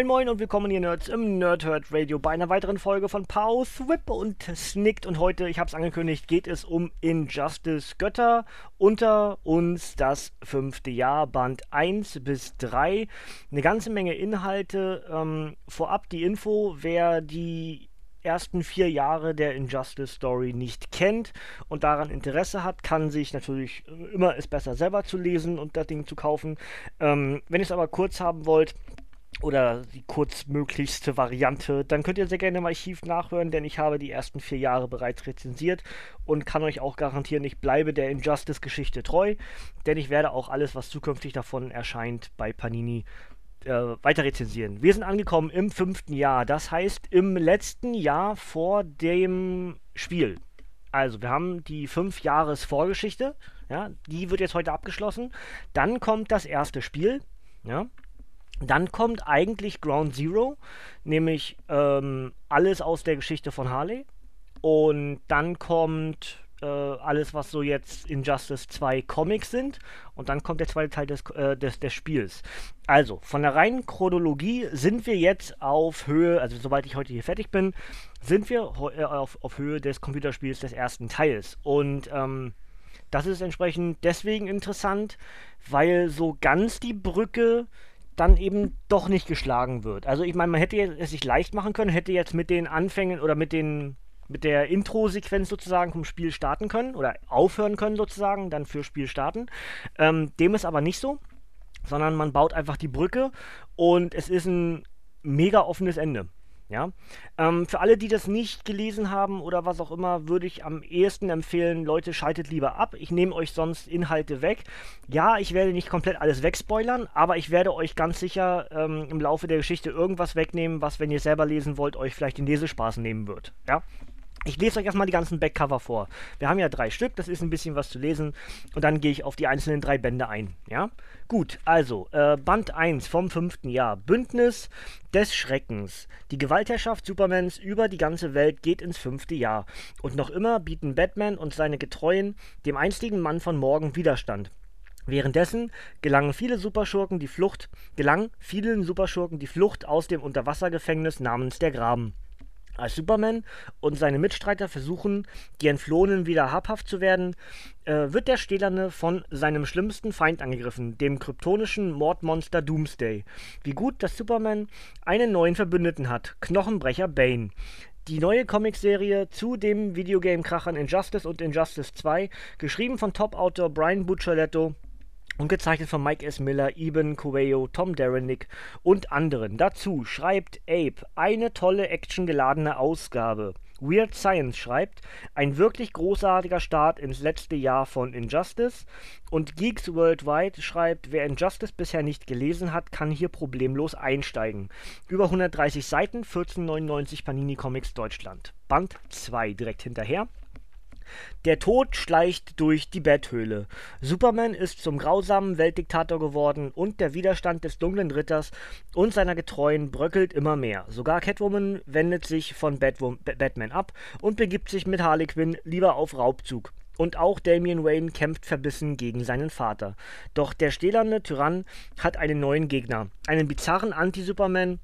Moin Moin und willkommen ihr Nerds im Nerdhurt Radio bei einer weiteren Folge von Pause, Whip und Snicked und heute, ich habe es angekündigt, geht es um Injustice Götter unter uns das fünfte Jahr, Band 1 bis 3. Eine ganze Menge Inhalte. Ähm, vorab die Info, wer die ersten vier Jahre der Injustice Story nicht kennt und daran Interesse hat, kann sich natürlich äh, immer es besser selber zu lesen und das Ding zu kaufen. Ähm, wenn ihr es aber kurz haben wollt, oder die kurzmöglichste Variante, dann könnt ihr sehr gerne im Archiv nachhören, denn ich habe die ersten vier Jahre bereits rezensiert und kann euch auch garantieren, ich bleibe der Injustice-Geschichte treu, denn ich werde auch alles, was zukünftig davon erscheint, bei Panini äh, weiter rezensieren. Wir sind angekommen im fünften Jahr, das heißt im letzten Jahr vor dem Spiel. Also, wir haben die fünf Jahres Vorgeschichte, ja, die wird jetzt heute abgeschlossen. Dann kommt das erste Spiel, ja, dann kommt eigentlich Ground Zero, nämlich ähm, alles aus der Geschichte von Harley. Und dann kommt äh, alles, was so jetzt Injustice 2 Comics sind. Und dann kommt der zweite Teil des, äh, des, des Spiels. Also, von der reinen Chronologie sind wir jetzt auf Höhe, also soweit ich heute hier fertig bin, sind wir äh, auf, auf Höhe des Computerspiels des ersten Teils. Und ähm, das ist entsprechend deswegen interessant, weil so ganz die Brücke dann eben doch nicht geschlagen wird. Also ich meine, man hätte es sich leicht machen können, hätte jetzt mit den Anfängen oder mit den mit der Intro-Sequenz sozusagen vom Spiel starten können oder aufhören können sozusagen, dann für Spiel starten. Ähm, dem ist aber nicht so, sondern man baut einfach die Brücke und es ist ein mega offenes Ende. Ja? Ähm, für alle, die das nicht gelesen haben oder was auch immer, würde ich am ehesten empfehlen, Leute, schaltet lieber ab. Ich nehme euch sonst Inhalte weg. Ja, ich werde nicht komplett alles wegspoilern, aber ich werde euch ganz sicher ähm, im Laufe der Geschichte irgendwas wegnehmen, was, wenn ihr selber lesen wollt, euch vielleicht den Lesespaß nehmen wird. Ja? Ich lese euch erstmal die ganzen Backcover vor. Wir haben ja drei Stück, das ist ein bisschen was zu lesen. Und dann gehe ich auf die einzelnen drei Bände ein. Ja? Gut, also, äh, Band 1 vom fünften Jahr. Bündnis des Schreckens. Die Gewaltherrschaft Supermans über die ganze Welt geht ins fünfte Jahr. Und noch immer bieten Batman und seine Getreuen dem einstigen Mann von morgen Widerstand. Währenddessen gelangen viele Superschurken die Flucht, gelang vielen Superschurken die Flucht aus dem Unterwassergefängnis namens der Graben. Als Superman und seine Mitstreiter versuchen, die Entflohenen wieder habhaft zu werden, äh, wird der Stählerne von seinem schlimmsten Feind angegriffen, dem kryptonischen Mordmonster Doomsday. Wie gut, dass Superman einen neuen Verbündeten hat, Knochenbrecher Bane. Die neue Comicserie zu dem Videogame-Krachern Injustice und Injustice 2, geschrieben von Top-Autor Brian Buccialetto, und gezeichnet von Mike S. Miller, Eben Coelho, Tom Derenick und anderen. Dazu schreibt Abe eine tolle actiongeladene Ausgabe. Weird Science schreibt, ein wirklich großartiger Start ins letzte Jahr von Injustice. Und Geeks Worldwide schreibt, wer Injustice bisher nicht gelesen hat, kann hier problemlos einsteigen. Über 130 Seiten, 1499 Panini Comics Deutschland. Band 2 direkt hinterher. Der Tod schleicht durch die Betthöhle. Superman ist zum grausamen Weltdiktator geworden und der Widerstand des Dunklen Ritters und seiner Getreuen bröckelt immer mehr. Sogar Catwoman wendet sich von Batwom Batman ab und begibt sich mit Harley Quinn lieber auf Raubzug. Und auch Damian Wayne kämpft verbissen gegen seinen Vater. Doch der stählerne Tyrann hat einen neuen Gegner. Einen bizarren Anti-Superman,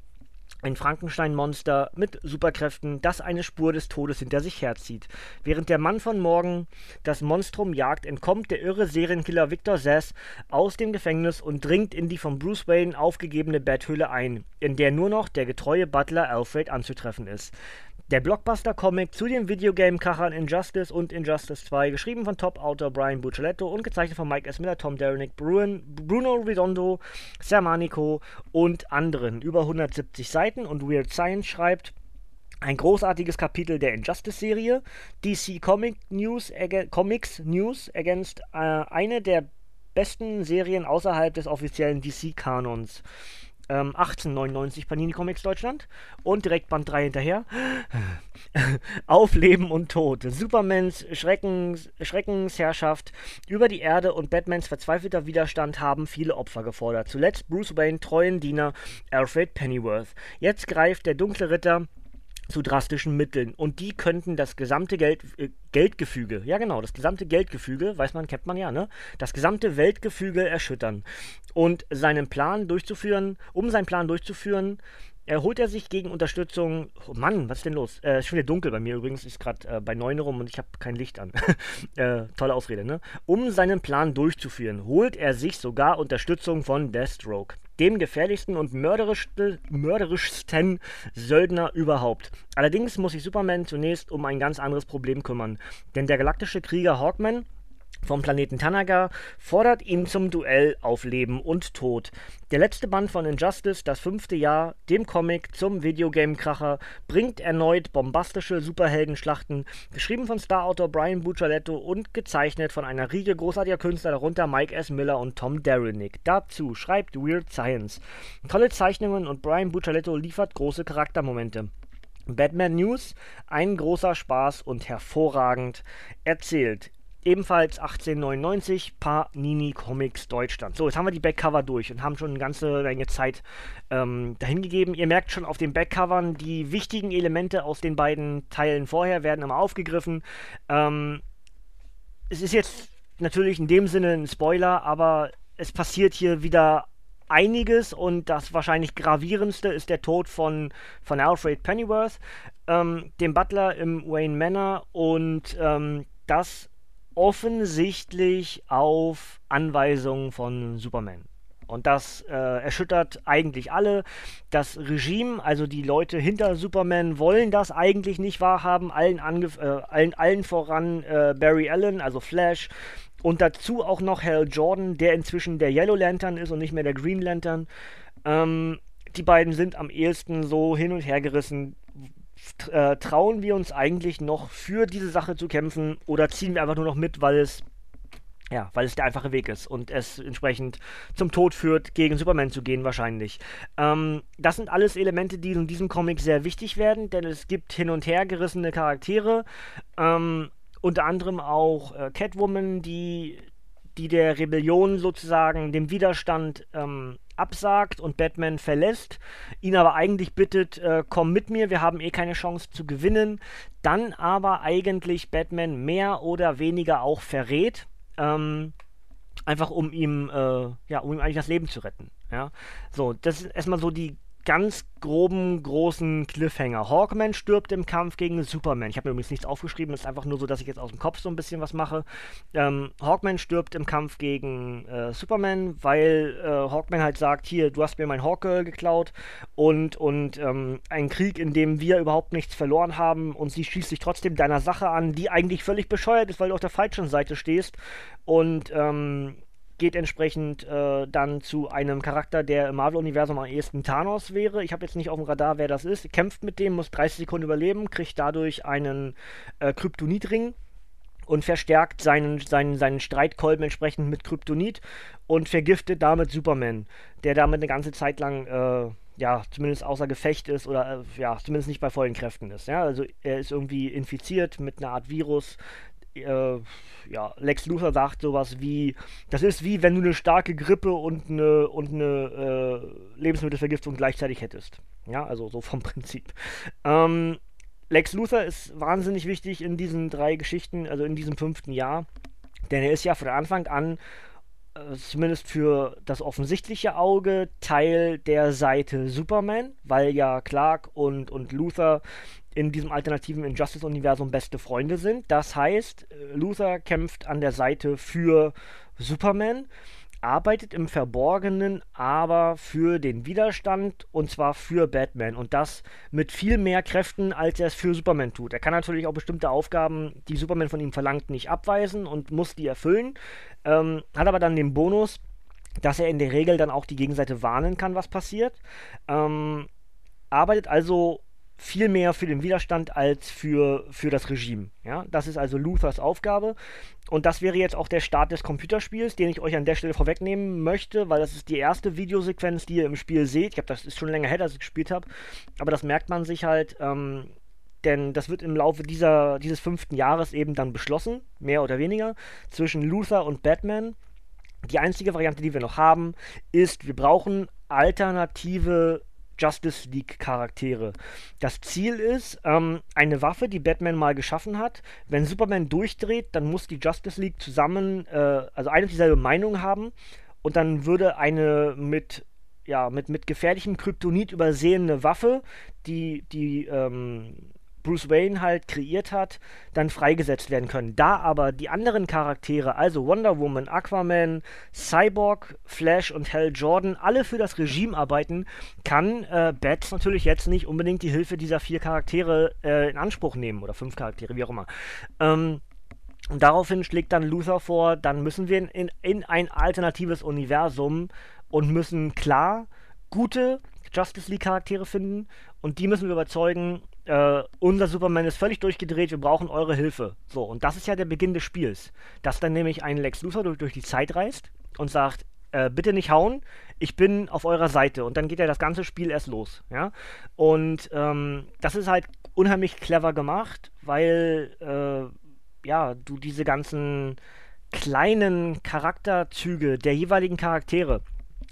ein Frankenstein-Monster mit Superkräften, das eine Spur des Todes hinter sich herzieht. Während der Mann von morgen das Monstrum jagt, entkommt der irre Serienkiller Victor Sass aus dem Gefängnis und dringt in die von Bruce Wayne aufgegebene Betthöhle ein, in der nur noch der getreue Butler Alfred anzutreffen ist. Der Blockbuster-Comic zu den Videogame-Kachern Injustice und Injustice 2, geschrieben von Top-Autor Brian Bucceletto und gezeichnet von Mike S. Miller, Tom Derenick, Bruno Redondo, Sermanico und anderen. Über 170 Seiten und Weird Science schreibt, ein großartiges Kapitel der Injustice-Serie. DC Comic News, Comics News ergänzt äh, eine der besten Serien außerhalb des offiziellen DC-Kanons ähm, 1899 Panini Comics Deutschland und direkt Band 3 hinterher. Auf Leben und Tod. Supermans Schreckens, Schreckensherrschaft über die Erde und Batmans verzweifelter Widerstand haben viele Opfer gefordert. Zuletzt Bruce Wayne treuen Diener Alfred Pennyworth. Jetzt greift der dunkle Ritter zu drastischen Mitteln. Und die könnten das gesamte Geld, äh, Geldgefüge, ja genau, das gesamte Geldgefüge, weiß man, kennt man ja, ne? Das gesamte Weltgefüge erschüttern. Und seinen Plan durchzuführen, um seinen Plan durchzuführen, erholt er sich gegen Unterstützung. Oh Mann, was ist denn los? Äh, ist schon wieder dunkel bei mir übrigens, ist gerade äh, bei 9 rum und ich habe kein Licht an. äh, tolle Ausrede, ne? Um seinen Plan durchzuführen, holt er sich sogar Unterstützung von Deathstroke, dem gefährlichsten und mörderischsten Söldner überhaupt. Allerdings muss sich Superman zunächst um ein ganz anderes Problem kümmern, denn der galaktische Krieger Hawkman vom Planeten Tanaga fordert ihn zum Duell auf Leben und Tod. Der letzte Band von Injustice, das fünfte Jahr, dem Comic zum Videogame-Kracher, bringt erneut bombastische Superheldenschlachten, geschrieben von Starautor Brian Buccialetto und gezeichnet von einer Riege großartiger Künstler, darunter Mike S. Miller und Tom Derenick. Dazu schreibt Weird Science. Tolle Zeichnungen und Brian Buccialetto liefert große Charaktermomente. Batman News, ein großer Spaß und hervorragend erzählt ebenfalls 1899 Panini Comics Deutschland. So, jetzt haben wir die Backcover durch und haben schon eine ganze Menge Zeit ähm, dahingegeben. Ihr merkt schon auf den Backcovern, die wichtigen Elemente aus den beiden Teilen vorher werden immer aufgegriffen. Ähm, es ist jetzt natürlich in dem Sinne ein Spoiler, aber es passiert hier wieder einiges und das wahrscheinlich gravierendste ist der Tod von, von Alfred Pennyworth, ähm, dem Butler im Wayne Manor und ähm, das offensichtlich auf Anweisungen von Superman. Und das äh, erschüttert eigentlich alle. Das Regime, also die Leute hinter Superman, wollen das eigentlich nicht wahrhaben. Allen, äh, allen, allen voran äh, Barry Allen, also Flash. Und dazu auch noch Hal Jordan, der inzwischen der Yellow Lantern ist und nicht mehr der Green Lantern. Ähm, die beiden sind am ehesten so hin und her gerissen äh, trauen wir uns eigentlich noch für diese Sache zu kämpfen oder ziehen wir einfach nur noch mit, weil es ja, weil es der einfache Weg ist und es entsprechend zum Tod führt, gegen Superman zu gehen, wahrscheinlich. Ähm, das sind alles Elemente, die in diesem Comic sehr wichtig werden, denn es gibt hin und her gerissene Charaktere. Ähm, unter anderem auch äh, Catwoman, die, die der Rebellion sozusagen, dem Widerstand ähm, absagt und Batman verlässt, ihn aber eigentlich bittet, äh, komm mit mir, wir haben eh keine Chance zu gewinnen, dann aber eigentlich Batman mehr oder weniger auch verrät, ähm, einfach um ihm, äh, ja, um ihm eigentlich das Leben zu retten. Ja, so, das ist erstmal so die ganz groben, großen Cliffhanger. Hawkman stirbt im Kampf gegen Superman. Ich habe mir übrigens nichts aufgeschrieben, es ist einfach nur so, dass ich jetzt aus dem Kopf so ein bisschen was mache. Ähm, Hawkman stirbt im Kampf gegen äh, Superman, weil äh, Hawkman halt sagt, hier, du hast mir mein Hawkgirl geklaut und, und ähm, ein Krieg, in dem wir überhaupt nichts verloren haben und sie schließt sich trotzdem deiner Sache an, die eigentlich völlig bescheuert ist, weil du auf der falschen Seite stehst und ähm, geht entsprechend äh, dann zu einem Charakter, der im Marvel-Universum am ehesten Thanos wäre. Ich habe jetzt nicht auf dem Radar, wer das ist. Kämpft mit dem, muss 30 Sekunden überleben, kriegt dadurch einen äh, Kryptonitring und verstärkt seinen, seinen, seinen Streitkolben entsprechend mit Kryptonit und vergiftet damit Superman, der damit eine ganze Zeit lang, äh, ja, zumindest außer Gefecht ist oder, äh, ja, zumindest nicht bei vollen Kräften ist. Ja? Also er ist irgendwie infiziert mit einer Art Virus, äh, ja, Lex Luthor sagt sowas wie, das ist wie wenn du eine starke Grippe und eine, und eine äh, Lebensmittelvergiftung gleichzeitig hättest. Ja, also so vom Prinzip. Ähm, Lex Luthor ist wahnsinnig wichtig in diesen drei Geschichten, also in diesem fünften Jahr, denn er ist ja von Anfang an äh, zumindest für das offensichtliche Auge Teil der Seite Superman, weil ja Clark und, und Luther in diesem alternativen Injustice-Universum beste Freunde sind. Das heißt, äh, Luther kämpft an der Seite für Superman, arbeitet im Verborgenen aber für den Widerstand und zwar für Batman und das mit viel mehr Kräften, als er es für Superman tut. Er kann natürlich auch bestimmte Aufgaben, die Superman von ihm verlangt, nicht abweisen und muss die erfüllen, ähm, hat aber dann den Bonus, dass er in der Regel dann auch die Gegenseite warnen kann, was passiert. Ähm, arbeitet also viel mehr für den Widerstand als für, für das Regime. Ja? Das ist also Luthers Aufgabe. Und das wäre jetzt auch der Start des Computerspiels, den ich euch an der Stelle vorwegnehmen möchte, weil das ist die erste Videosequenz, die ihr im Spiel seht. Ich glaube, das ist schon länger her, dass ich gespielt habe. Aber das merkt man sich halt, ähm, denn das wird im Laufe dieser, dieses fünften Jahres eben dann beschlossen, mehr oder weniger, zwischen Luther und Batman. Die einzige Variante, die wir noch haben, ist, wir brauchen alternative Justice League Charaktere. Das Ziel ist, ähm, eine Waffe, die Batman mal geschaffen hat. Wenn Superman durchdreht, dann muss die Justice League zusammen, äh, also eine und dieselbe Meinung haben. Und dann würde eine mit, ja, mit, mit gefährlichem Kryptonit übersehene Waffe, die, die, ähm, Bruce Wayne halt kreiert hat, dann freigesetzt werden können. Da aber die anderen Charaktere, also Wonder Woman, Aquaman, Cyborg, Flash und Hal Jordan, alle für das Regime arbeiten, kann äh, Bats natürlich jetzt nicht unbedingt die Hilfe dieser vier Charaktere äh, in Anspruch nehmen oder fünf Charaktere, wie auch immer. Ähm, und daraufhin schlägt dann Luther vor, dann müssen wir in, in ein alternatives Universum und müssen klar gute Justice League Charaktere finden und die müssen wir überzeugen, äh, unser Superman ist völlig durchgedreht, wir brauchen eure Hilfe. So, und das ist ja der Beginn des Spiels. Dass dann nämlich ein Lex Luthor durch, durch die Zeit reist und sagt, äh, bitte nicht hauen, ich bin auf eurer Seite. Und dann geht ja das ganze Spiel erst los. Ja? Und ähm, das ist halt unheimlich clever gemacht, weil äh, ja, du diese ganzen kleinen Charakterzüge der jeweiligen Charaktere,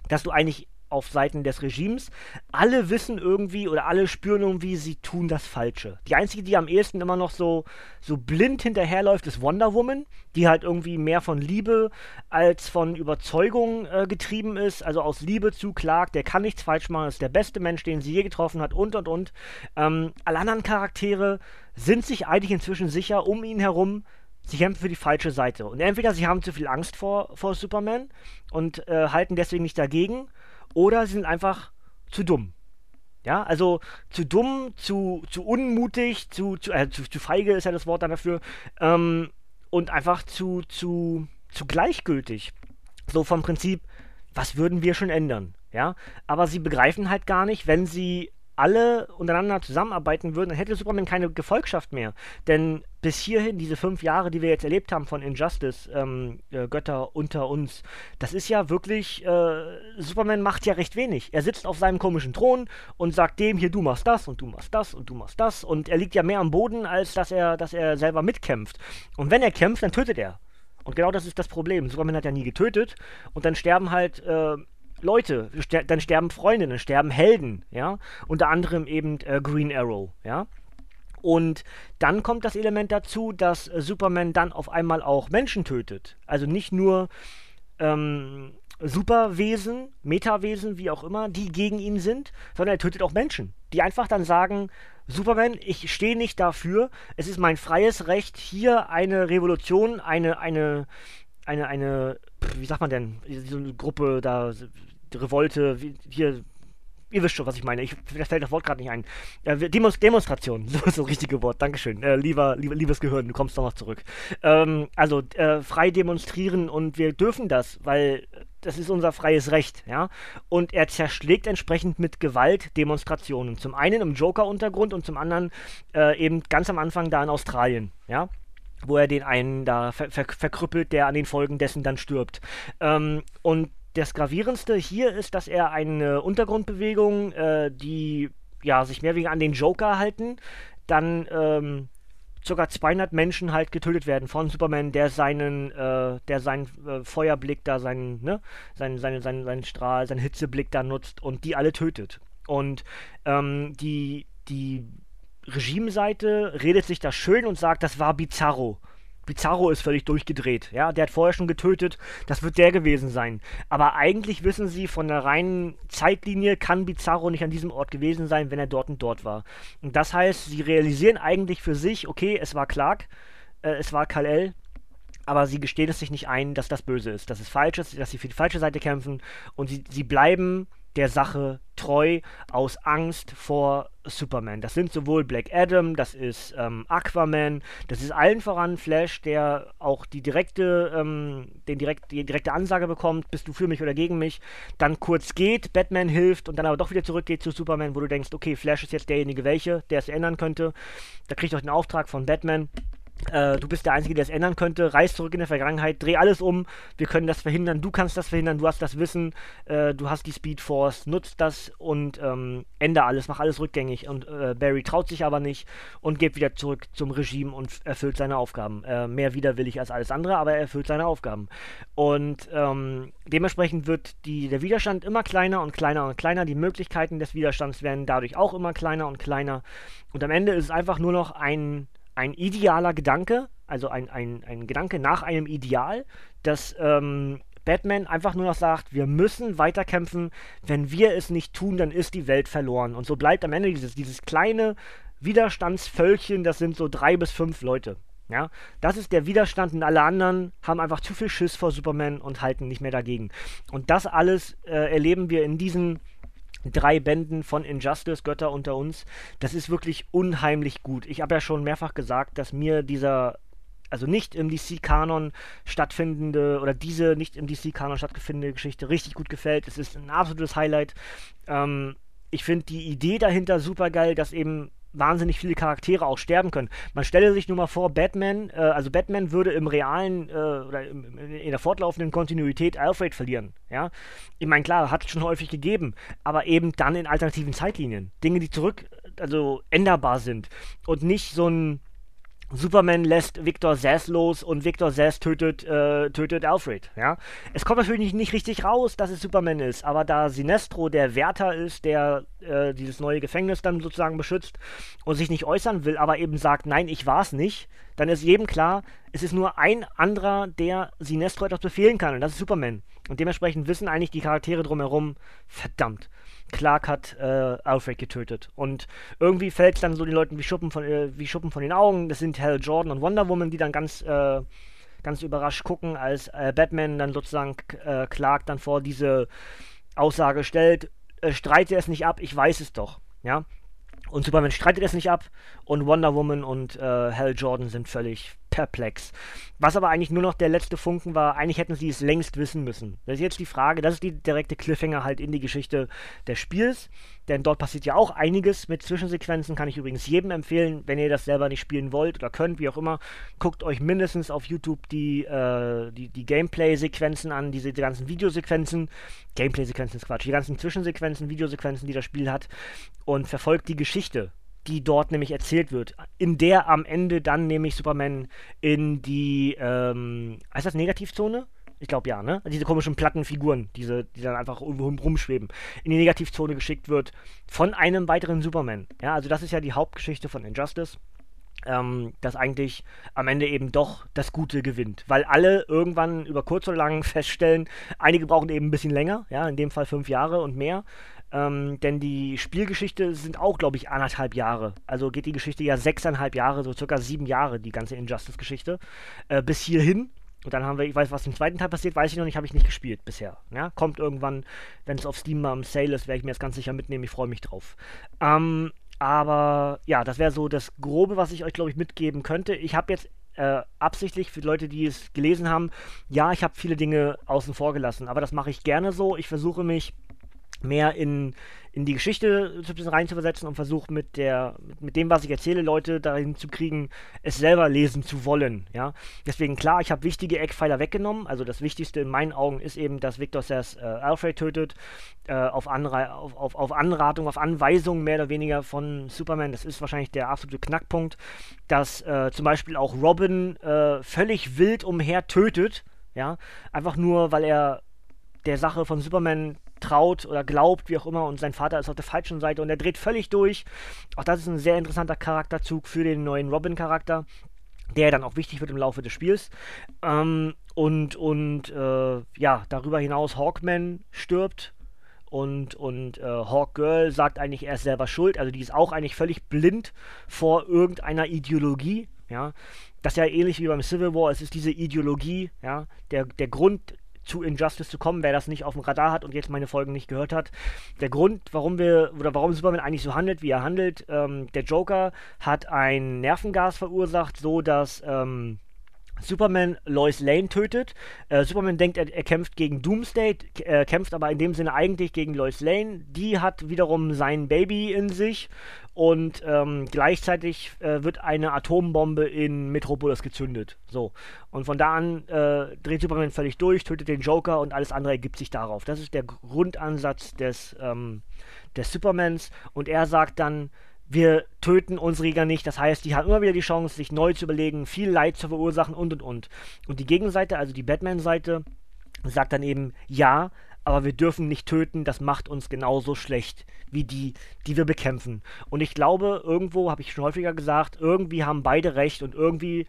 dass du eigentlich auf Seiten des Regimes. Alle wissen irgendwie oder alle spüren irgendwie, sie tun das Falsche. Die einzige, die am ehesten immer noch so, so blind hinterherläuft, ist Wonder Woman, die halt irgendwie mehr von Liebe als von Überzeugung äh, getrieben ist. Also aus Liebe zu Clark, der kann nichts falsch machen, ist der beste Mensch, den sie je getroffen hat und und und. Ähm, alle anderen Charaktere sind sich eigentlich inzwischen sicher um ihn herum, sie kämpfen für die falsche Seite. Und entweder sie haben zu viel Angst vor, vor Superman und äh, halten deswegen nicht dagegen, oder sie sind einfach zu dumm. Ja, also zu dumm, zu, zu unmutig, zu, zu, äh, zu, zu feige ist ja das Wort dann dafür. Ähm, und einfach zu, zu, zu gleichgültig. So vom Prinzip, was würden wir schon ändern? Ja, aber sie begreifen halt gar nicht, wenn sie alle untereinander zusammenarbeiten würden, dann hätte Superman keine Gefolgschaft mehr. Denn bis hierhin, diese fünf Jahre, die wir jetzt erlebt haben von Injustice, ähm, äh, Götter unter uns, das ist ja wirklich, äh, Superman macht ja recht wenig. Er sitzt auf seinem komischen Thron und sagt dem, hier, du machst das und du machst das und du machst das. Und er liegt ja mehr am Boden, als dass er, dass er selber mitkämpft. Und wenn er kämpft, dann tötet er. Und genau das ist das Problem. Superman hat ja nie getötet und dann sterben halt äh, Leute, ster dann sterben Freundinnen, sterben Helden, ja, unter anderem eben äh, Green Arrow, ja. Und dann kommt das Element dazu, dass äh, Superman dann auf einmal auch Menschen tötet. Also nicht nur ähm, Superwesen, Metawesen, wie auch immer, die gegen ihn sind, sondern er tötet auch Menschen, die einfach dann sagen, Superman, ich stehe nicht dafür, es ist mein freies Recht, hier eine Revolution, eine, eine, eine, eine, wie sagt man denn, so eine Gruppe da, Revolte, hier, ihr wisst schon, was ich meine. Ich, das fällt das Wort gerade nicht ein. Äh, Demos, Demonstration, so ist das richtige Wort. Dankeschön. Äh, lieber, lieber, liebes Gehirn, du kommst noch mal zurück. Ähm, also, äh, frei demonstrieren und wir dürfen das, weil das ist unser freies Recht, ja. Und er zerschlägt entsprechend mit Gewalt Demonstrationen. Zum einen im Joker-Untergrund und zum anderen äh, eben ganz am Anfang da in Australien, ja wo er den einen da ver ver verkrüppelt, der an den Folgen dessen dann stirbt. Ähm, und das Gravierendste hier ist, dass er eine Untergrundbewegung, äh, die ja sich mehr weniger an den Joker halten, dann ähm, sogar 200 Menschen halt getötet werden von Superman, der seinen, äh, der seinen äh, Feuerblick da, seinen, ne, seinen, seinen, seinen, seinen Strahl, seinen Hitzeblick da nutzt und die alle tötet. Und ähm, die, die Regimeseite redet sich das schön und sagt, das war Bizarro. Bizarro ist völlig durchgedreht. Ja, der hat vorher schon getötet. Das wird der gewesen sein. Aber eigentlich wissen sie, von der reinen Zeitlinie kann Bizarro nicht an diesem Ort gewesen sein, wenn er dort und dort war. Und das heißt, sie realisieren eigentlich für sich, okay, es war Clark, äh, es war Kal-El, aber sie gestehen es sich nicht ein, dass das böse ist, dass es falsch ist, dass sie für die falsche Seite kämpfen und sie, sie bleiben der Sache treu aus Angst vor Superman. Das sind sowohl Black Adam, das ist ähm, Aquaman, das ist allen voran Flash, der auch die direkte, ähm, den direkt, die direkte Ansage bekommt, bist du für mich oder gegen mich, dann kurz geht, Batman hilft und dann aber doch wieder zurückgeht zu Superman, wo du denkst, okay, Flash ist jetzt derjenige welche, der es ändern könnte. Da kriegt auch den Auftrag von Batman äh, du bist der Einzige, der es ändern könnte. Reis zurück in der Vergangenheit, dreh alles um. Wir können das verhindern. Du kannst das verhindern. Du hast das Wissen. Äh, du hast die Speed Force. Nutzt das und ähm, ändere alles. Mach alles rückgängig. Und äh, Barry traut sich aber nicht und geht wieder zurück zum Regime und erfüllt seine Aufgaben. Äh, mehr widerwillig als alles andere, aber er erfüllt seine Aufgaben. Und ähm, dementsprechend wird die, der Widerstand immer kleiner und kleiner und kleiner. Die Möglichkeiten des Widerstands werden dadurch auch immer kleiner und kleiner. Und am Ende ist es einfach nur noch ein ein idealer Gedanke, also ein, ein, ein Gedanke nach einem Ideal, dass ähm, Batman einfach nur noch sagt, wir müssen weiterkämpfen, wenn wir es nicht tun, dann ist die Welt verloren. Und so bleibt am Ende dieses, dieses kleine Widerstandsvölkchen, das sind so drei bis fünf Leute. Ja, das ist der Widerstand und alle anderen haben einfach zu viel Schiss vor Superman und halten nicht mehr dagegen. Und das alles äh, erleben wir in diesen drei Bänden von Injustice, Götter unter uns. Das ist wirklich unheimlich gut. Ich habe ja schon mehrfach gesagt, dass mir dieser also nicht im DC-Kanon stattfindende oder diese nicht im DC-Kanon stattfindende Geschichte richtig gut gefällt. Es ist ein absolutes Highlight. Ähm, ich finde die Idee dahinter super geil, dass eben wahnsinnig viele Charaktere auch sterben können. Man stelle sich nur mal vor, Batman, äh, also Batman würde im realen äh, oder im, in der fortlaufenden Kontinuität Alfred verlieren. Ja, ich meine klar, hat es schon häufig gegeben, aber eben dann in alternativen Zeitlinien, Dinge, die zurück, also änderbar sind und nicht so ein Superman lässt Victor Sass los und Victor Sass tötet, äh, tötet Alfred, ja. Es kommt natürlich nicht, nicht, richtig raus, dass es Superman ist, aber da Sinestro der Wärter ist, der äh, dieses neue Gefängnis dann sozusagen beschützt und sich nicht äußern will, aber eben sagt, nein, ich war's nicht, dann ist jedem klar, es ist nur ein anderer, der Sinestro etwas befehlen kann und das ist Superman. Und dementsprechend wissen eigentlich die Charaktere drumherum, verdammt, Clark hat äh, Alfred getötet. Und irgendwie fällt es dann so den Leuten wie Schuppen von, äh, wie Schuppen von den Augen. Das sind Hal Jordan und Wonder Woman, die dann ganz, äh, ganz überrascht gucken, als äh, Batman dann sozusagen äh, Clark dann vor diese Aussage stellt, äh, streite es nicht ab, ich weiß es doch. Ja. Und Superman streitet es nicht ab und Wonder Woman und Hal Jordan sind völlig perplex. Was aber eigentlich nur noch der letzte Funken war, eigentlich hätten sie es längst wissen müssen. Das ist jetzt die Frage, das ist die direkte Cliffhanger halt in die Geschichte des Spiels, denn dort passiert ja auch einiges mit Zwischensequenzen, kann ich übrigens jedem empfehlen, wenn ihr das selber nicht spielen wollt oder könnt, wie auch immer, guckt euch mindestens auf YouTube die, äh, die, die Gameplay-Sequenzen an, diese die ganzen Videosequenzen, Gameplay-Sequenzen ist Quatsch, die ganzen Zwischensequenzen, Videosequenzen, die das Spiel hat und verfolgt die Geschichte die dort nämlich erzählt wird, in der am Ende dann nämlich Superman in die, ähm, heißt das Negativzone? Ich glaube ja, ne? Diese komischen Plattenfiguren, diese, die dann einfach rumschweben, in die Negativzone geschickt wird von einem weiteren Superman. Ja, also das ist ja die Hauptgeschichte von Injustice. Ähm, dass eigentlich am Ende eben doch das Gute gewinnt. Weil alle irgendwann über kurz oder lang feststellen, einige brauchen eben ein bisschen länger, ja, in dem Fall fünf Jahre und mehr. Ähm, denn die Spielgeschichte sind auch, glaube ich, anderthalb Jahre. Also geht die Geschichte ja sechseinhalb Jahre, so circa sieben Jahre, die ganze Injustice-Geschichte, äh, bis hierhin. Und dann haben wir, ich weiß, was im zweiten Teil passiert, weiß ich noch nicht, habe ich nicht gespielt bisher. Ja? Kommt irgendwann, wenn es auf Steam mal im Sale ist, werde ich mir das ganz sicher mitnehmen. Ich freue mich drauf. Ähm, aber ja, das wäre so das Grobe, was ich euch, glaube ich, mitgeben könnte. Ich habe jetzt äh, absichtlich für Leute, die es gelesen haben, ja, ich habe viele Dinge außen vor gelassen, aber das mache ich gerne so. Ich versuche mich mehr in, in die Geschichte rein zu versetzen und versuche mit der mit dem, was ich erzähle, Leute dahin zu kriegen, es selber lesen zu wollen. Ja, deswegen klar, ich habe wichtige Eckpfeiler weggenommen. Also das Wichtigste in meinen Augen ist eben, dass Victor Sass äh, Alfred tötet äh, auf, Anre auf, auf, auf Anratung, auf Anweisung mehr oder weniger von Superman. Das ist wahrscheinlich der absolute Knackpunkt, dass äh, zum Beispiel auch Robin äh, völlig wild umher tötet. Ja, einfach nur, weil er der Sache von Superman traut oder glaubt, wie auch immer, und sein Vater ist auf der falschen Seite und er dreht völlig durch. Auch das ist ein sehr interessanter Charakterzug für den neuen Robin-Charakter, der dann auch wichtig wird im Laufe des Spiels. Ähm, und und äh, ja, darüber hinaus Hawkman stirbt. Und, und äh, Hawkgirl sagt eigentlich, er ist selber schuld. Also die ist auch eigentlich völlig blind vor irgendeiner Ideologie. Ja, das ist ja ähnlich wie beim Civil War. Es ist diese Ideologie, ja, der, der Grund, zu Injustice zu kommen, wer das nicht auf dem Radar hat und jetzt meine Folgen nicht gehört hat. Der Grund, warum wir, oder warum Superman eigentlich so handelt, wie er handelt, ähm, der Joker hat ein Nervengas verursacht, so dass ähm, Superman Lois Lane tötet. Äh, Superman denkt, er, er, kämpft gegen Doomsday, äh, kämpft aber in dem Sinne eigentlich gegen Lois Lane. Die hat wiederum sein Baby in sich und ähm, gleichzeitig äh, wird eine Atombombe in Metropolis gezündet. So. Und von da an äh, dreht Superman völlig durch, tötet den Joker und alles andere ergibt sich darauf. Das ist der Grundansatz des, ähm, des Supermans. Und er sagt dann, wir töten unsere Jäger nicht. Das heißt, die haben immer wieder die Chance, sich neu zu überlegen, viel Leid zu verursachen und und und. Und die Gegenseite, also die Batman-Seite, sagt dann eben, ja, aber wir dürfen nicht töten, das macht uns genauso schlecht wie die, die wir bekämpfen. Und ich glaube, irgendwo, habe ich schon häufiger gesagt, irgendwie haben beide recht und irgendwie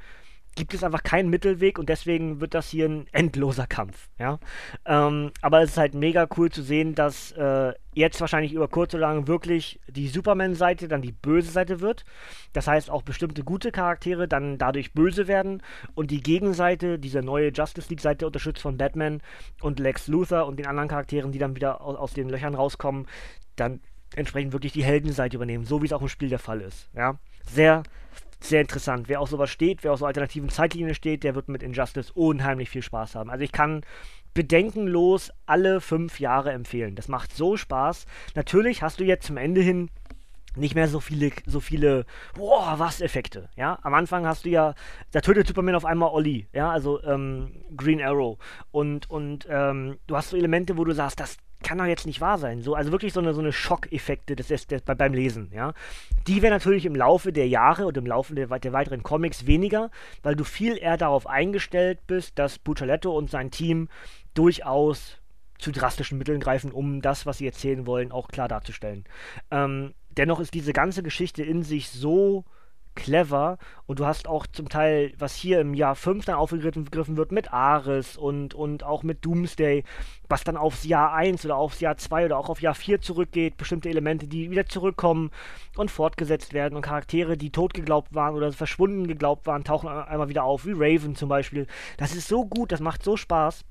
gibt es einfach keinen Mittelweg und deswegen wird das hier ein endloser Kampf. Ja? Ähm, aber es ist halt mega cool zu sehen, dass äh, jetzt wahrscheinlich über kurz oder lang wirklich die Superman-Seite dann die böse Seite wird. Das heißt, auch bestimmte gute Charaktere dann dadurch böse werden und die Gegenseite, diese neue Justice League-Seite, unterstützt von Batman und Lex Luthor und den anderen Charakteren, die dann wieder aus, aus den Löchern rauskommen, dann entsprechend wirklich die Heldenseite übernehmen, so wie es auch im Spiel der Fall ist. Ja? Sehr, sehr interessant. Wer auf sowas steht, wer auf so alternativen Zeitlinien steht, der wird mit Injustice unheimlich viel Spaß haben. Also ich kann bedenkenlos alle fünf Jahre empfehlen. Das macht so Spaß. Natürlich hast du jetzt zum Ende hin nicht mehr so viele, so viele, boah, was Effekte, ja. Am Anfang hast du ja, da tötet Superman auf einmal Olli, ja, also ähm, Green Arrow und, und ähm, du hast so Elemente, wo du sagst, das kann doch jetzt nicht wahr sein. So, also wirklich so eine, so eine Schockeffekte des, des, des, beim Lesen, ja. Die werden natürlich im Laufe der Jahre und im Laufe der, der, weiteren Comics weniger, weil du viel eher darauf eingestellt bist, dass Buccialetto und sein Team durchaus zu drastischen Mitteln greifen, um das, was sie erzählen wollen, auch klar darzustellen. Ähm, dennoch ist diese ganze Geschichte in sich so clever. Und du hast auch zum Teil, was hier im Jahr 5 dann aufgegriffen wird mit Ares und, und auch mit Doomsday, was dann aufs Jahr 1 oder aufs Jahr 2 oder auch auf Jahr 4 zurückgeht, bestimmte Elemente, die wieder zurückkommen und fortgesetzt werden. Und Charaktere, die tot geglaubt waren oder verschwunden geglaubt waren, tauchen einmal wieder auf, wie Raven zum Beispiel. Das ist so gut, das macht so Spaß.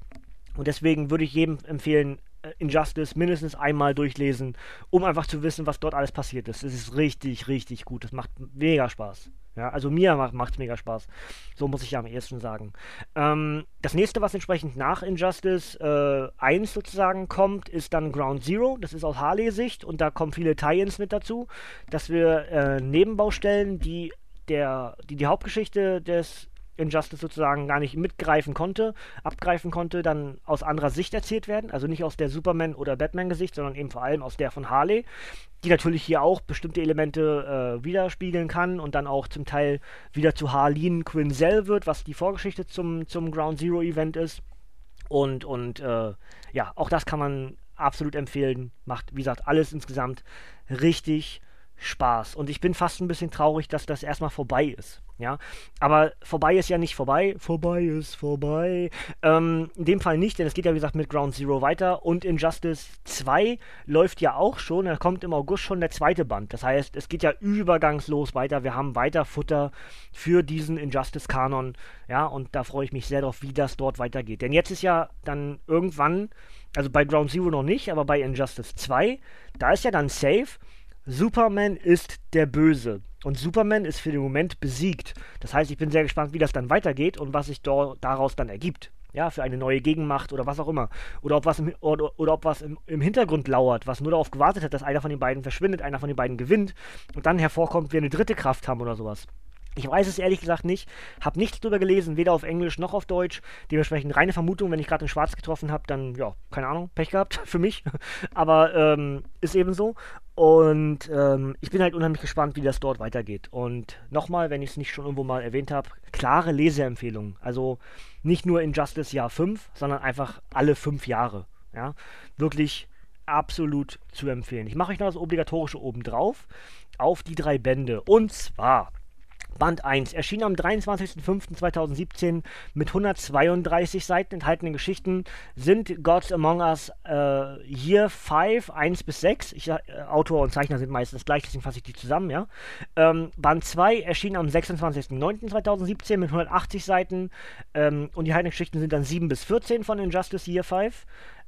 Und deswegen würde ich jedem empfehlen, Injustice mindestens einmal durchlesen, um einfach zu wissen, was dort alles passiert ist. Es ist richtig, richtig gut. Das macht mega Spaß. Ja, also mir macht es mega Spaß. So muss ich ja am ehesten sagen. Ähm, das nächste, was entsprechend nach Injustice äh, 1 sozusagen kommt, ist dann Ground Zero. Das ist aus Harley-Sicht und da kommen viele Tie-Ins mit dazu, dass wir äh, Nebenbaustellen, die der, die die Hauptgeschichte des Injustice sozusagen gar nicht mitgreifen konnte, abgreifen konnte, dann aus anderer Sicht erzählt werden. Also nicht aus der Superman- oder Batman-Gesicht, sondern eben vor allem aus der von Harley, die natürlich hier auch bestimmte Elemente äh, widerspiegeln kann und dann auch zum Teil wieder zu Harleen Quinzel wird, was die Vorgeschichte zum, zum Ground Zero-Event ist. Und, und äh, ja, auch das kann man absolut empfehlen. Macht, wie gesagt, alles insgesamt richtig Spaß. Und ich bin fast ein bisschen traurig, dass das erstmal vorbei ist. Ja, aber vorbei ist ja nicht vorbei. Vorbei ist vorbei. Ähm, in dem Fall nicht, denn es geht ja wie gesagt mit Ground Zero weiter und Injustice 2 läuft ja auch schon. Da kommt im August schon der zweite Band. Das heißt, es geht ja übergangslos weiter. Wir haben weiter Futter für diesen Injustice-Kanon. Ja, und da freue ich mich sehr drauf, wie das dort weitergeht. Denn jetzt ist ja dann irgendwann, also bei Ground Zero noch nicht, aber bei Injustice 2, da ist ja dann safe Superman ist der Böse. Und Superman ist für den Moment besiegt. Das heißt, ich bin sehr gespannt, wie das dann weitergeht und was sich daraus dann ergibt. Ja, für eine neue Gegenmacht oder was auch immer. Oder ob was, im, oder, oder ob was im, im, Hintergrund lauert, was nur darauf gewartet hat, dass einer von den beiden verschwindet, einer von den beiden gewinnt und dann hervorkommt, wir eine dritte Kraft haben oder sowas. Ich weiß es ehrlich gesagt nicht, habe nichts drüber gelesen, weder auf Englisch noch auf Deutsch. Dementsprechend reine Vermutung, wenn ich gerade einen Schwarz getroffen habe, dann, ja, keine Ahnung, Pech gehabt für mich. Aber ähm, ist eben so. Und ähm, ich bin halt unheimlich gespannt, wie das dort weitergeht. Und nochmal, wenn ich es nicht schon irgendwo mal erwähnt habe, klare Leseempfehlungen. Also nicht nur Injustice Jahr 5, sondern einfach alle fünf Jahre. Ja, wirklich absolut zu empfehlen. Ich mache euch noch das Obligatorische oben drauf auf die drei Bände. Und zwar Band 1 erschien am 23.05.2017 mit 132 Seiten enthaltenen Geschichten sind Gods Among Us äh, Year 5, 1 bis 6. Ich, äh, Autor und Zeichner sind meistens gleich, deswegen fasse ich die zusammen, ja. Ähm, Band 2 erschien am 26.09.2017 mit 180 Seiten ähm, und die enthaltenen Geschichten sind dann 7 bis 14 von Injustice Year 5.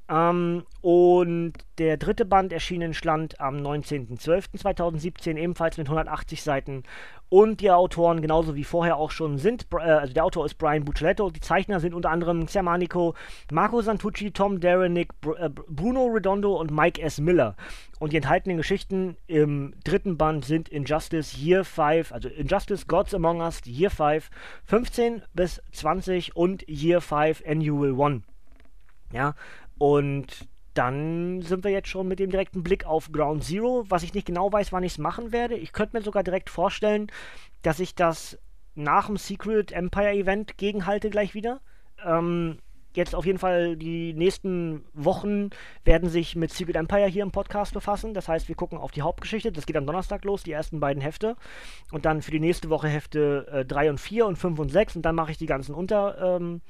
Ähm, und der dritte Band erschien in Schland am 19.12.2017, ebenfalls mit 180 Seiten. Und die Autoren, genauso wie vorher auch schon, sind, äh, also der Autor ist Brian Buccioletto, die Zeichner sind unter anderem Xermanico, Marco Santucci, Tom Derenick, Br äh, Bruno Redondo und Mike S. Miller. Und die enthaltenen Geschichten im dritten Band sind Injustice Year 5, also Injustice Gods Among Us Year 5, 15 bis 20 und Year 5 Annual 1. Ja, und dann sind wir jetzt schon mit dem direkten Blick auf Ground Zero, was ich nicht genau weiß, wann ich es machen werde. Ich könnte mir sogar direkt vorstellen, dass ich das nach dem Secret Empire Event gegenhalte gleich wieder. Ähm, jetzt auf jeden Fall die nächsten Wochen werden sich mit Secret Empire hier im Podcast befassen. Das heißt, wir gucken auf die Hauptgeschichte. Das geht am Donnerstag los, die ersten beiden Hefte. Und dann für die nächste Woche Hefte 3 äh, und 4 und 5 und 6. Und dann mache ich die ganzen Unter. Ähm,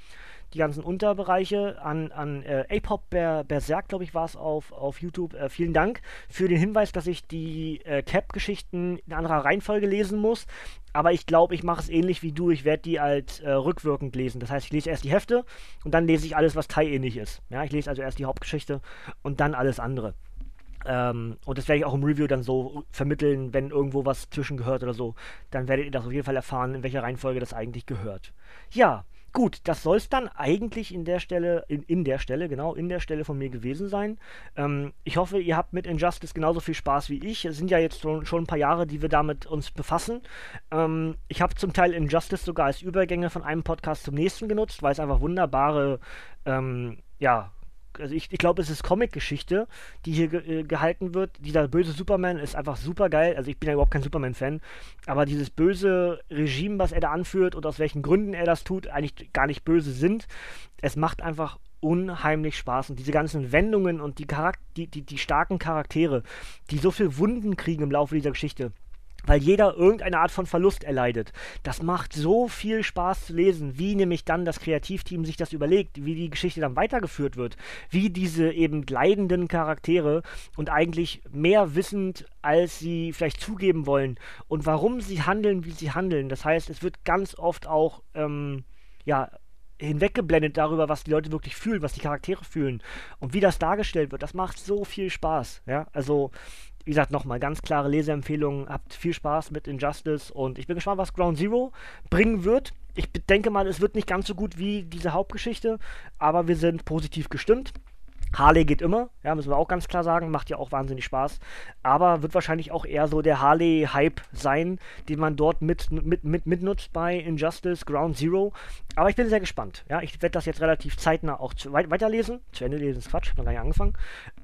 die ganzen Unterbereiche an, an äh, A-Pop Ber Berserk, glaube ich, war es auf, auf YouTube. Äh, vielen Dank für den Hinweis, dass ich die äh, Cap-Geschichten in anderer Reihenfolge lesen muss. Aber ich glaube, ich mache es ähnlich wie du. Ich werde die als äh, rückwirkend lesen. Das heißt, ich lese erst die Hefte und dann lese ich alles, was Thai-ähnlich ist. Ja, ich lese also erst die Hauptgeschichte und dann alles andere. Ähm, und das werde ich auch im Review dann so vermitteln, wenn irgendwo was zwischengehört oder so. Dann werdet ihr das auf jeden Fall erfahren, in welcher Reihenfolge das eigentlich gehört. Ja, Gut, das soll es dann eigentlich in der Stelle, in, in der Stelle, genau, in der Stelle von mir gewesen sein. Ähm, ich hoffe, ihr habt mit Injustice genauso viel Spaß wie ich. Es sind ja jetzt schon, schon ein paar Jahre, die wir damit uns befassen. Ähm, ich habe zum Teil Injustice sogar als Übergänge von einem Podcast zum nächsten genutzt, weil es einfach wunderbare, ähm, ja, also ich, ich glaube, es ist Comic-Geschichte, die hier ge äh, gehalten wird. Dieser böse Superman ist einfach super geil. Also ich bin ja überhaupt kein Superman-Fan, aber dieses böse Regime, was er da anführt und aus welchen Gründen er das tut, eigentlich gar nicht böse sind. Es macht einfach unheimlich Spaß. Und diese ganzen Wendungen und die, Charak die, die, die starken Charaktere, die so viel Wunden kriegen im Laufe dieser Geschichte, weil jeder irgendeine Art von Verlust erleidet. Das macht so viel Spaß zu lesen, wie nämlich dann das Kreativteam sich das überlegt, wie die Geschichte dann weitergeführt wird, wie diese eben leidenden Charaktere und eigentlich mehr wissend, als sie vielleicht zugeben wollen und warum sie handeln, wie sie handeln. Das heißt, es wird ganz oft auch, ähm, ja, hinweggeblendet darüber, was die Leute wirklich fühlen, was die Charaktere fühlen und wie das dargestellt wird. Das macht so viel Spaß. Ja, also wie gesagt, nochmal ganz klare Leseempfehlungen. Habt viel Spaß mit Injustice und ich bin gespannt, was Ground Zero bringen wird. Ich denke mal, es wird nicht ganz so gut wie diese Hauptgeschichte, aber wir sind positiv gestimmt. Harley geht immer, ja, müssen wir auch ganz klar sagen, macht ja auch wahnsinnig Spaß. Aber wird wahrscheinlich auch eher so der Harley-Hype sein, den man dort mit, mit, mit, mitnutzt bei Injustice Ground Zero. Aber ich bin sehr gespannt. Ja, ich werde das jetzt relativ zeitnah auch zu, weiterlesen. Zu Ende lesen ist Quatsch, ich habe noch gar nicht angefangen.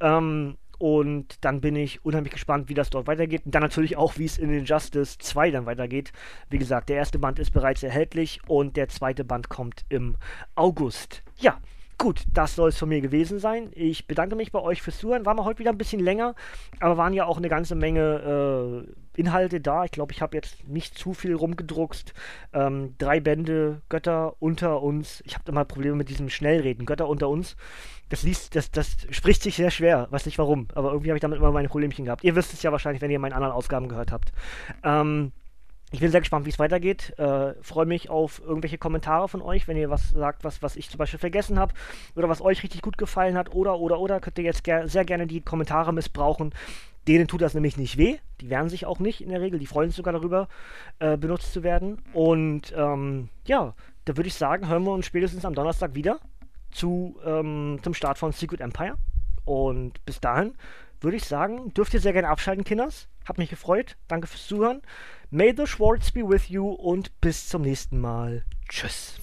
Ähm, und dann bin ich unheimlich gespannt, wie das dort weitergeht. Und dann natürlich auch, wie es in Injustice 2 dann weitergeht. Wie gesagt, der erste Band ist bereits erhältlich und der zweite Band kommt im August. Ja, Gut, das soll es von mir gewesen sein. Ich bedanke mich bei euch fürs Zuhören. War mal heute wieder ein bisschen länger, aber waren ja auch eine ganze Menge äh, Inhalte da. Ich glaube, ich habe jetzt nicht zu viel rumgedruckst. Ähm, drei Bände, Götter unter uns. Ich habe immer Probleme mit diesem Schnellreden. Götter unter uns. Das liest, das, das spricht sich sehr schwer. Weiß nicht warum, aber irgendwie habe ich damit immer meine Problemchen gehabt. Ihr wisst es ja wahrscheinlich, wenn ihr meine anderen Ausgaben gehört habt. Ähm, ich bin sehr gespannt, wie es weitergeht. Äh, Freue mich auf irgendwelche Kommentare von euch, wenn ihr was sagt, was, was ich zum Beispiel vergessen habe oder was euch richtig gut gefallen hat. Oder, oder, oder könnt ihr jetzt ger sehr gerne die Kommentare missbrauchen. Denen tut das nämlich nicht weh. Die wehren sich auch nicht in der Regel. Die freuen sich sogar darüber, äh, benutzt zu werden. Und ähm, ja, da würde ich sagen, hören wir uns spätestens am Donnerstag wieder zu, ähm, zum Start von Secret Empire. Und bis dahin würde ich sagen, dürft ihr sehr gerne abschalten, Kinders. Hab mich gefreut. Danke fürs Zuhören. May the Schwartz be with you und bis zum nächsten Mal. Tschüss.